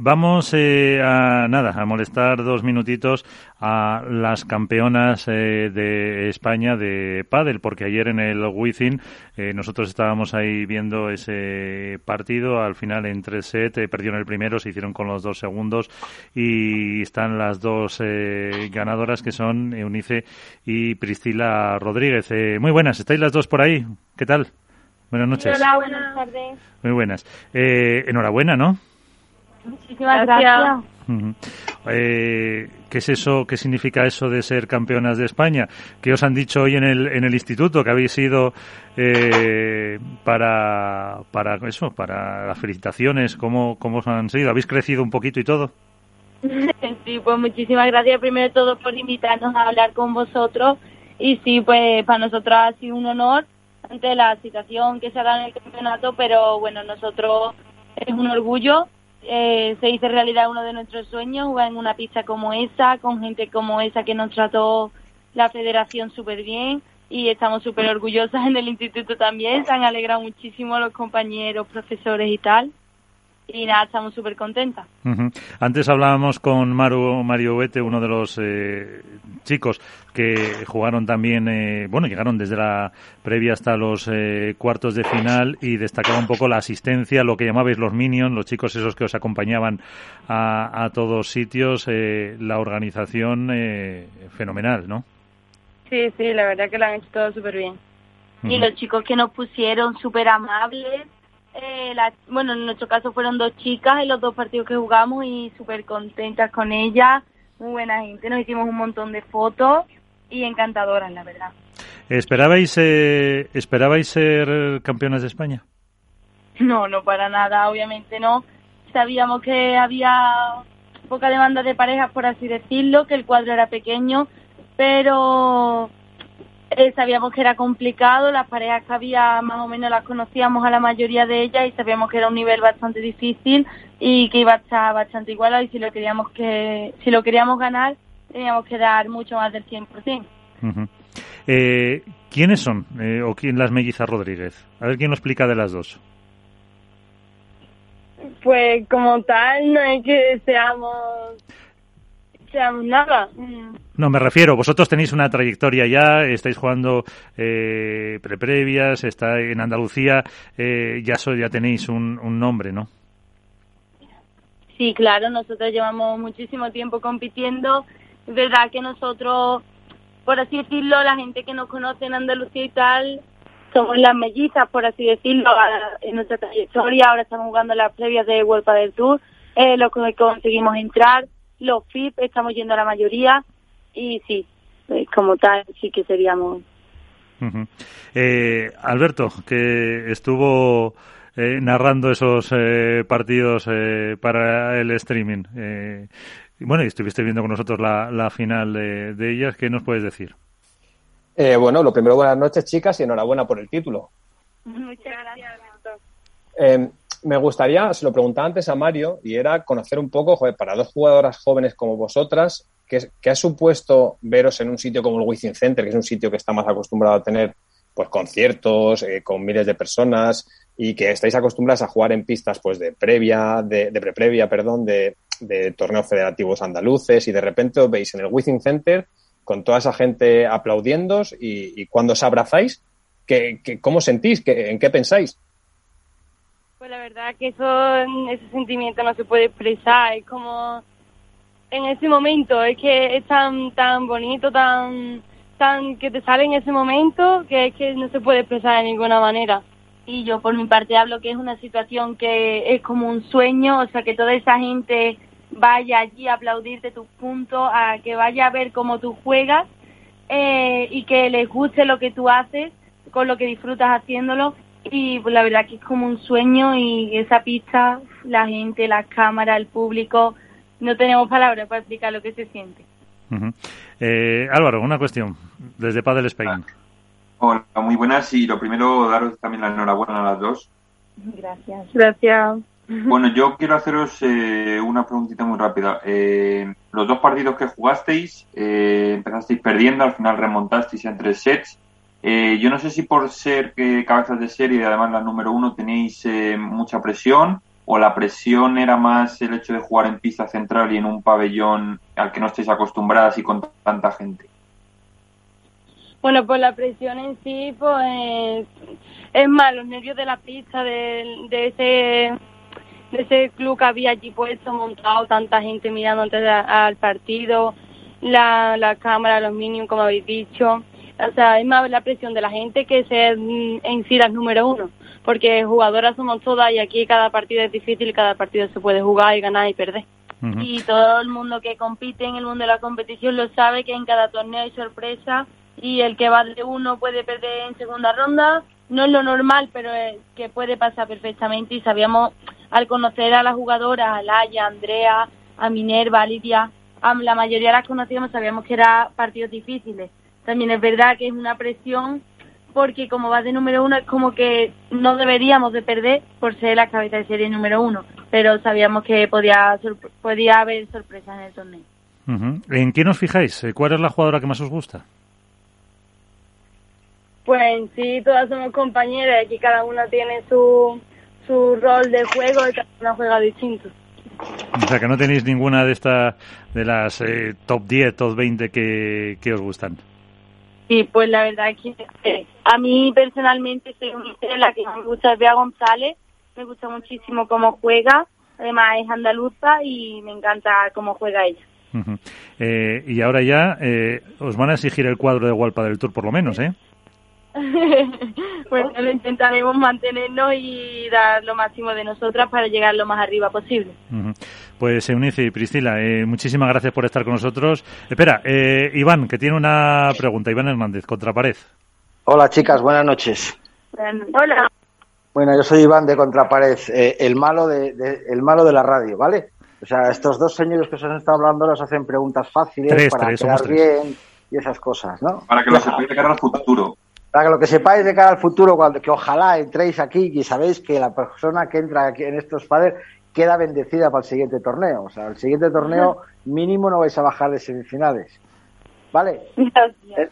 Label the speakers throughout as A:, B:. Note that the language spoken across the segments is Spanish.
A: Vamos eh, a nada, a molestar dos minutitos a las campeonas eh, de España de pádel, porque ayer en el Wizzing eh, nosotros estábamos ahí viendo ese partido, al final en tres set perdieron el primero, se hicieron con los dos segundos y están las dos ganadoras que son Eunice y Priscila Rodríguez. muy buenas, ¿estáis las dos por ahí? ¿Qué tal? Buenas noches.
B: Hola, buenas tardes.
A: Muy buenas. enhorabuena, ¿no?
B: Muchísimas gracias.
A: Eh, ¿Qué es eso? ¿Qué significa eso de ser campeonas de España? ¿Qué os han dicho hoy en el, en el instituto que habéis ido eh, para, para eso, para las felicitaciones? ¿Cómo, ¿Cómo os han sido? ¿Habéis crecido un poquito y todo?
B: Sí, pues muchísimas gracias primero de todo por invitarnos a hablar con vosotros y sí, pues para nosotros ha sido un honor ante la situación que se ha dado en el campeonato, pero bueno, nosotros es un orgullo eh, se hizo realidad uno de nuestros sueños, jugar en una pista como esa, con gente como esa que nos trató la federación súper bien y estamos súper orgullosas en el instituto también, se han alegrado muchísimo los compañeros, profesores y tal y nada, estamos súper contentas.
A: Antes hablábamos con Maru, Mario Huete, uno de los eh, chicos que jugaron también, eh, bueno, llegaron desde la previa hasta los eh, cuartos de final y destacaba un poco la asistencia, lo que llamabais los minions, los chicos esos que os acompañaban a, a todos sitios, la organización fenomenal, ¿no?
B: Sí, sí, la verdad que lo han hecho todo súper bien. Y los chicos que nos pusieron súper amables eh, la, bueno, en nuestro caso fueron dos chicas en los dos partidos que jugamos y súper contentas con ellas, muy buena gente, nos hicimos un montón de fotos y encantadoras, la verdad.
A: ¿Esperabais, eh, ¿Esperabais ser campeonas de España?
B: No, no para nada, obviamente no. Sabíamos que había poca demanda de parejas, por así decirlo, que el cuadro era pequeño, pero eh, sabíamos que era complicado, las parejas que había más o menos las conocíamos a la mayoría de ellas y sabíamos que era un nivel bastante difícil y que iba a estar bastante igualado y si lo queríamos que si lo queríamos ganar teníamos que dar mucho más del 100%.
A: eh, ¿Quiénes son eh, o quién las mellizas Rodríguez? A ver quién lo explica de las dos.
B: Pues como tal no es que seamos nada.
A: No, me refiero, vosotros tenéis una trayectoria ya, estáis jugando eh, preprevias, está en Andalucía, eh, ya, ya tenéis un, un nombre, ¿no?
B: Sí, claro, nosotros llevamos muchísimo tiempo compitiendo. Es verdad que nosotros, por así decirlo, la gente que nos conoce en Andalucía y tal, somos las mellizas, por así decirlo, en nuestra trayectoria. Ahora estamos jugando las previas de Vuelta del Tour, eh, lo que conseguimos entrar los FIP estamos yendo a la mayoría y sí, pues, como tal, sí que seríamos.
A: eh, Alberto, que estuvo eh, narrando esos eh, partidos eh, para el streaming. bueno, y estuviste viendo con nosotros la, la final de, de, ellas. ¿Qué nos puedes decir?
C: bueno, lo primero, buenas noches, chicas, y enhorabuena por el título.
B: Muchas gracias,
C: me gustaría, se lo preguntaba antes a Mario, y era conocer un poco, joder, para dos jugadoras jóvenes como vosotras, ¿qué, ha supuesto veros en un sitio como el Wizzing Center, que es un sitio que está más acostumbrado a tener pues conciertos eh, con miles de personas y que estáis acostumbradas a jugar en pistas pues de previa, de, de pre-previa, perdón, de, torneos federativos andaluces y de repente os veis en el Wizzing Center con toda esa gente aplaudiéndos y, cuando os abrazáis, ¿qué, cómo sentís? ¿Qué, ¿En qué pensáis?
B: Pues la verdad que eso, ese sentimiento no se puede expresar, es como en ese momento, es que es tan, tan bonito, tan, tan que te sale en ese momento que es que no se puede expresar de ninguna manera. Y yo por mi parte hablo que es una situación que es como un sueño, o sea que toda esa gente vaya allí a aplaudirte tus puntos, a que vaya a ver cómo tú juegas eh, y que les guste lo que tú haces, con lo que disfrutas haciéndolo y pues, la verdad que es como un sueño y esa pista, la gente, las cámaras, el público, no tenemos palabras para explicar lo que se siente.
A: eh, Álvaro, una cuestión desde Padel Spain.
D: Hola, muy buenas y lo primero daros también la enhorabuena a las dos.
B: Gracias. Gracias.
D: Bueno, yo quiero haceros eh, una preguntita muy rápida. Eh, los dos partidos que jugasteis, eh, empezasteis perdiendo, al final remontasteis en tres sets. Eh, yo no sé si por ser cabezas de serie y además la número uno tenéis eh, mucha presión o la presión era más el hecho de jugar en pista central y en un pabellón al que no estéis acostumbradas y con tanta gente?
B: Bueno, pues la presión en sí, pues es más, los nervios de la pista, de, de ese de ese club que había allí puesto, montado, tanta gente mirando antes al partido, la, la cámara, los minions, como habéis dicho. O sea, es más la presión de la gente que ser mm, en sí las número uno, porque jugadoras somos todas y aquí cada partido es difícil, cada partido se puede jugar y ganar y perder. Y todo el mundo que compite en el mundo de la competición lo sabe que en cada torneo hay sorpresa y el que va de uno puede perder en segunda ronda. No es lo normal, pero es que puede pasar perfectamente y sabíamos al conocer a las jugadoras, a Laia, a Andrea, a Minerva, a Lidia, a la mayoría las conocíamos, sabíamos que eran partidos difíciles. También es verdad que es una presión porque como va de número uno es como que no deberíamos de perder por ser la cabeza de serie número uno, pero sabíamos que podía, podía haber sorpresas en el torneo.
A: ¿En qué nos fijáis? ¿Cuál es la jugadora que más os gusta?
B: Pues en sí todas somos compañeras, aquí cada una tiene su, su rol de juego y cada una juega distinto.
A: O sea, que no tenéis ninguna de estas, de las eh, top 10, top 20 que, que os gustan.
B: Sí, pues la verdad es que eh, a mí personalmente soy la que me gusta Bea González, me gusta muchísimo cómo juega, además es andaluza y me encanta cómo juega ella.
A: eh, y ahora ya eh, os van a exigir el cuadro de Walpa del Tour por lo menos, ¿eh?
B: bueno, lo intentaremos mantenernos y dar lo máximo de nosotras para llegar lo más arriba posible.
A: Pues Eunice y Priscila, eh, muchísimas gracias por estar con nosotros. Espera, eh, Iván, que tiene una pregunta. Iván Hernández, Contrapared.
E: Hola chicas, buenas noches.
B: Hola.
E: Bueno, yo soy Iván de Contrapared, eh, el, malo de, de, el malo de la radio, ¿vale? O sea, estos dos señores que os han estado hablando nos hacen preguntas fáciles
A: tres,
E: para
A: tres,
E: quedar bien y esas cosas, ¿no?
D: Para que lo sepáis de cara al futuro.
E: Para que lo que sepáis de cara al futuro, cuando, que ojalá entréis aquí y sabéis que la persona que entra aquí en estos padres queda bendecida para el siguiente torneo. O sea, el siguiente torneo mínimo no vais a bajar de semifinales. ¿Vale?
B: Gracias.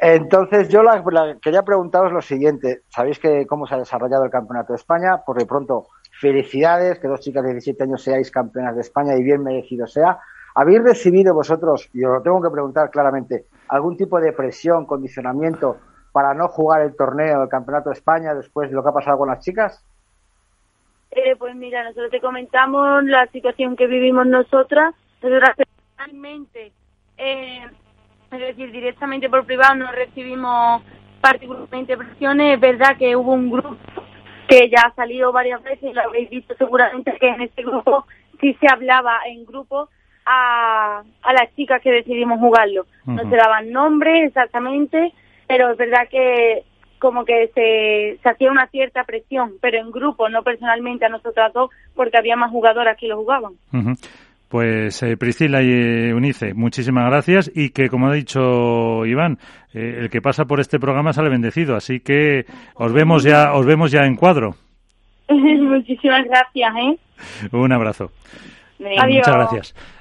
E: Entonces, yo la, la, quería preguntaros lo siguiente. ¿Sabéis que cómo se ha desarrollado el Campeonato de España? Por de pronto, felicidades, que dos chicas de 17 años seáis campeonas de España y bien merecido sea. ¿Habéis recibido vosotros, y os lo tengo que preguntar claramente, algún tipo de presión, condicionamiento para no jugar el torneo del Campeonato de España después de lo que ha pasado con las chicas?
B: Eh, pues mira, nosotros te comentamos la situación que vivimos nosotras. Nosotras personalmente, eh, es decir, directamente por privado no recibimos particularmente presiones. Es verdad que hubo un grupo que ya ha salido varias veces, lo habéis visto seguramente que en este grupo sí se hablaba en grupo a, a las chicas que decidimos jugarlo. Uh -huh. No se daban nombres exactamente, pero es verdad que como que se, se hacía una cierta presión, pero en grupo, no personalmente a nosotras dos, porque había más jugadoras que lo jugaban.
A: Uh -huh. Pues eh, Priscila y eh, Unice, muchísimas gracias y que, como ha dicho Iván, eh, el que pasa por este programa sale bendecido, así que os vemos ya, os vemos ya en cuadro.
B: muchísimas gracias, ¿eh?
A: Un abrazo.
B: Adiós.
A: Muchas gracias.